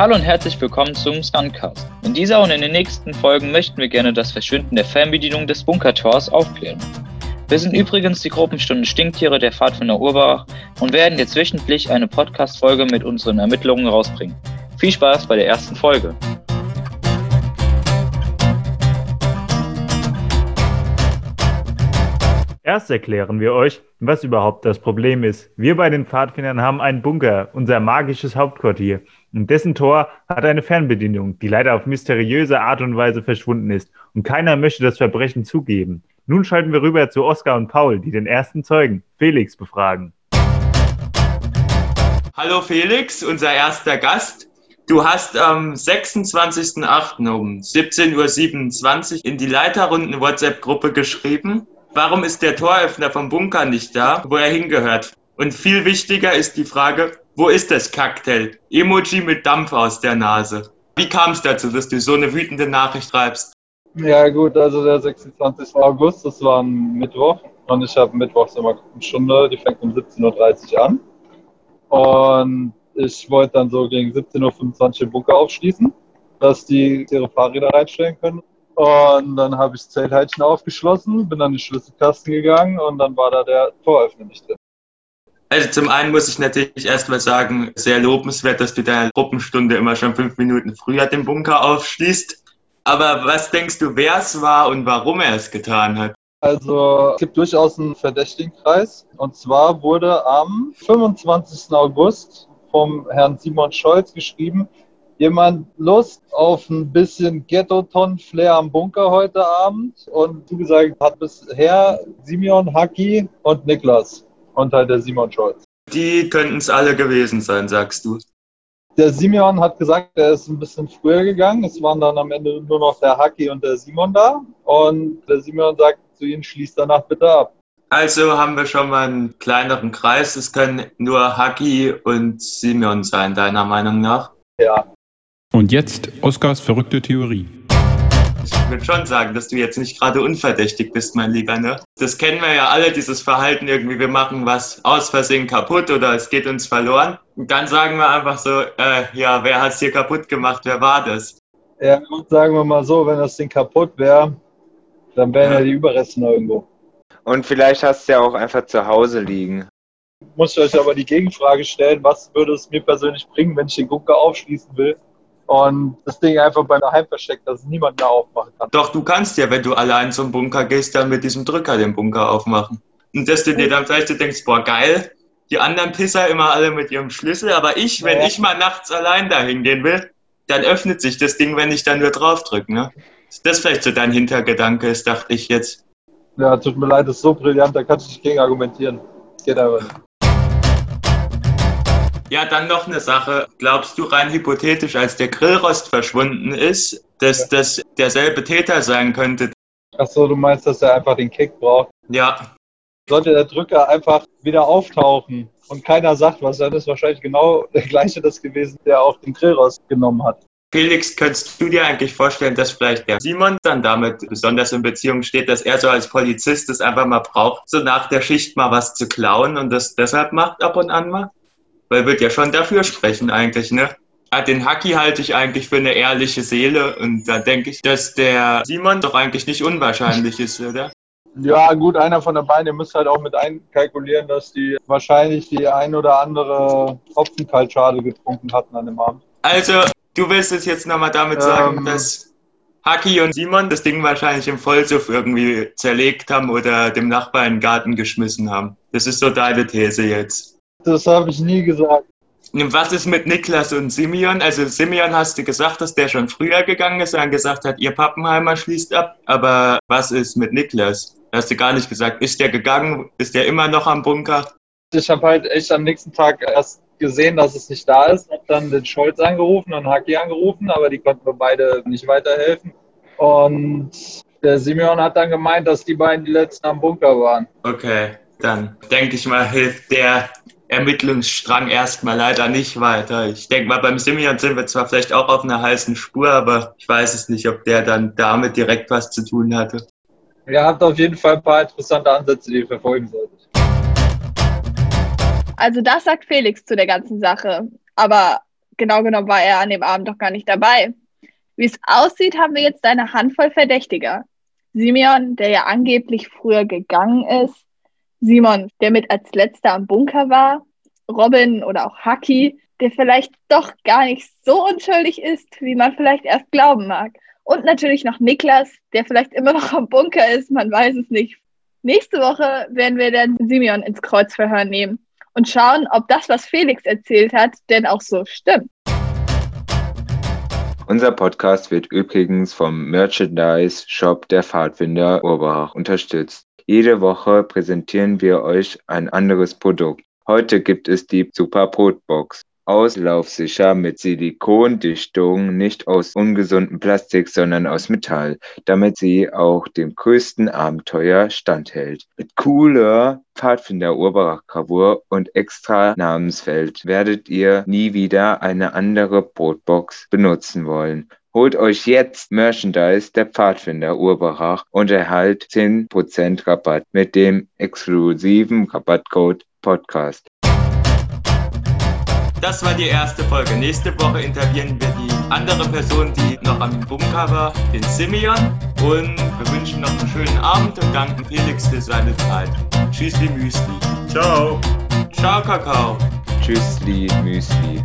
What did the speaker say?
Hallo und herzlich willkommen zum Stuntcast. In dieser und in den nächsten Folgen möchten wir gerne das Verschwinden der Fernbedienung des Bunkertors aufklären. Wir sind übrigens die Gruppenstunde Stinktiere der Pfadfinder Urbach und werden jetzt wöchentlich eine Podcast-Folge mit unseren Ermittlungen rausbringen. Viel Spaß bei der ersten Folge. Erst erklären wir euch, was überhaupt das Problem ist. Wir bei den Pfadfindern haben einen Bunker, unser magisches Hauptquartier. Und dessen Tor hat eine Fernbedienung, die leider auf mysteriöse Art und Weise verschwunden ist. Und keiner möchte das Verbrechen zugeben. Nun schalten wir rüber zu Oskar und Paul, die den ersten Zeugen, Felix, befragen. Hallo Felix, unser erster Gast. Du hast am 26.08. um 17.27 Uhr in die Leiterrunden WhatsApp-Gruppe geschrieben, Warum ist der Toröffner vom Bunker nicht da, wo er hingehört? Und viel wichtiger ist die Frage, wo ist das Cocktail? Emoji mit Dampf aus der Nase. Wie kam es dazu, dass du so eine wütende Nachricht schreibst? Ja gut, also der 26. August, das war ein Mittwoch und ich habe mittwochs immer eine Stunde, die fängt um 17.30 Uhr an. Und ich wollte dann so gegen 17.25 Uhr den Bunker aufschließen, dass die ihre Fahrräder reinstellen können. Und dann habe ich das Zeltheitchen aufgeschlossen, bin an den Schlüsselkasten gegangen und dann war da der Toröffner nicht drin. Also zum einen muss ich natürlich erstmal sagen, sehr lobenswert, dass du deine Gruppenstunde immer schon fünf Minuten früher den Bunker aufschließt. Aber was denkst du, wer es war und warum er es getan hat? Also es gibt durchaus einen verdächtigen Kreis. Und zwar wurde am 25. August vom Herrn Simon Scholz geschrieben, jemand Lust auf ein bisschen Ghetto-Ton-Flair am Bunker heute Abend? Und zugesagt hat bisher Simeon, Haki und Niklas und halt der Simon Scholz. Die könnten es alle gewesen sein, sagst du. Der Simeon hat gesagt, er ist ein bisschen früher gegangen. Es waren dann am Ende nur noch der Haki und der Simon da. Und der Simeon sagt zu ihnen, schließt danach bitte ab. Also haben wir schon mal einen kleineren Kreis. Es können nur Haki und Simeon sein, deiner Meinung nach? Ja. Und jetzt Oskars verrückte Theorie. Ich würde schon sagen, dass du jetzt nicht gerade unverdächtig bist, mein Lieber, ne? Das kennen wir ja alle, dieses Verhalten irgendwie, wir machen was aus Versehen kaputt oder es geht uns verloren. Und dann sagen wir einfach so, äh, ja, wer hat's hier kaputt gemacht, wer war das? Ja, gut, sagen wir mal so, wenn das Ding kaputt wäre, dann wären ja. ja die Überreste noch irgendwo. Und vielleicht hast du ja auch einfach zu Hause liegen. Muss ich euch aber die Gegenfrage stellen, was würde es mir persönlich bringen, wenn ich den Bunker aufschließen will und das Ding einfach bei daheim versteckt, dass es niemand mehr aufmachen kann. Doch, du kannst ja, wenn du allein zum Bunker gehst, dann mit diesem Drücker den Bunker aufmachen. Und dass du dir dann vielleicht denkst, boah, geil, die anderen Pisser immer alle mit ihrem Schlüssel, aber ich, wenn ja. ich mal nachts allein dahin gehen will, dann öffnet sich das Ding, wenn ich dann nur drauf drücke. Ne? Ist das vielleicht so dein Hintergedanke ist, dachte ich jetzt. Ja, tut mir leid, das ist so brillant, da kannst du nicht gegen argumentieren. Geht aber nicht. Ja, dann noch eine Sache. Glaubst du rein hypothetisch, als der Grillrost verschwunden ist, dass das derselbe Täter sein könnte? Ach so, du meinst, dass er einfach den Kick braucht? Ja. Sollte der Drücker einfach wieder auftauchen und keiner sagt was, dann ist wahrscheinlich genau der gleiche das gewesen, der auch den Grillrost genommen hat. Felix, könntest du dir eigentlich vorstellen, dass vielleicht der Simon dann damit besonders in Beziehung steht, dass er so als Polizist es einfach mal braucht, so nach der Schicht mal was zu klauen und das deshalb macht ab und an mal? Weil wird ja schon dafür sprechen eigentlich, ne? Ah, den Haki halte ich eigentlich für eine ehrliche Seele und da denke ich, dass der Simon doch eigentlich nicht unwahrscheinlich ist, oder? Ja, gut, einer von den beiden, ihr müsst halt auch mit einkalkulieren, dass die wahrscheinlich die ein oder andere Hopfenkaltschale getrunken hatten an dem Abend. Also, du willst es jetzt nochmal damit sagen, ähm, dass Haki und Simon das Ding wahrscheinlich im Vollsuff irgendwie zerlegt haben oder dem Nachbarn in den Garten geschmissen haben. Das ist so deine These jetzt. Das habe ich nie gesagt. Was ist mit Niklas und Simeon? Also Simeon hast du gesagt, dass der schon früher gegangen ist und gesagt hat, ihr Pappenheimer schließt ab. Aber was ist mit Niklas? Hast du gar nicht gesagt. Ist der gegangen? Ist der immer noch am Bunker? Ich habe halt echt am nächsten Tag erst gesehen, dass es nicht da ist. Hab dann den Scholz angerufen und Haki angerufen, aber die konnten mir beide nicht weiterhelfen. Und der Simeon hat dann gemeint, dass die beiden die letzten am Bunker waren. Okay, dann denke ich mal, hilft der Ermittlungsstrang erstmal leider nicht weiter. Ich denke mal, beim Simeon sind wir zwar vielleicht auch auf einer heißen Spur, aber ich weiß es nicht, ob der dann damit direkt was zu tun hatte. Ihr habt auf jeden Fall ein paar interessante Ansätze, die ihr verfolgen solltet. Also das sagt Felix zu der ganzen Sache. Aber genau genommen war er an dem Abend doch gar nicht dabei. Wie es aussieht, haben wir jetzt eine Handvoll Verdächtiger. Simeon, der ja angeblich früher gegangen ist, Simon, der mit als letzter am Bunker war, Robin oder auch Haki, der vielleicht doch gar nicht so unschuldig ist, wie man vielleicht erst glauben mag. Und natürlich noch Niklas, der vielleicht immer noch am Bunker ist, man weiß es nicht. Nächste Woche werden wir dann Simeon ins Kreuzverhör nehmen und schauen, ob das, was Felix erzählt hat, denn auch so stimmt. Unser Podcast wird übrigens vom Merchandise Shop der Pfadfinder Urbach unterstützt. Jede Woche präsentieren wir euch ein anderes Produkt. Heute gibt es die Super Brotbox auslaufsicher mit Silikondichtung, nicht aus ungesundem Plastik, sondern aus Metall, damit sie auch dem größten Abenteuer standhält. Mit cooler Pfadfinder Urbarach Gravur und extra Namensfeld werdet ihr nie wieder eine andere Brotbox benutzen wollen. Holt euch jetzt Merchandise der Pfadfinder Urbarach und erhalt 10% Rabatt mit dem exklusiven Rabattcode Podcast. Das war die erste Folge. Nächste Woche interviewen wir die andere Person, die noch am Bunker war, den Simeon. Und wir wünschen noch einen schönen Abend und danken Felix für seine Zeit. Tschüssli Müsli. Ciao. Ciao, Kakao. Tschüssli Müsli.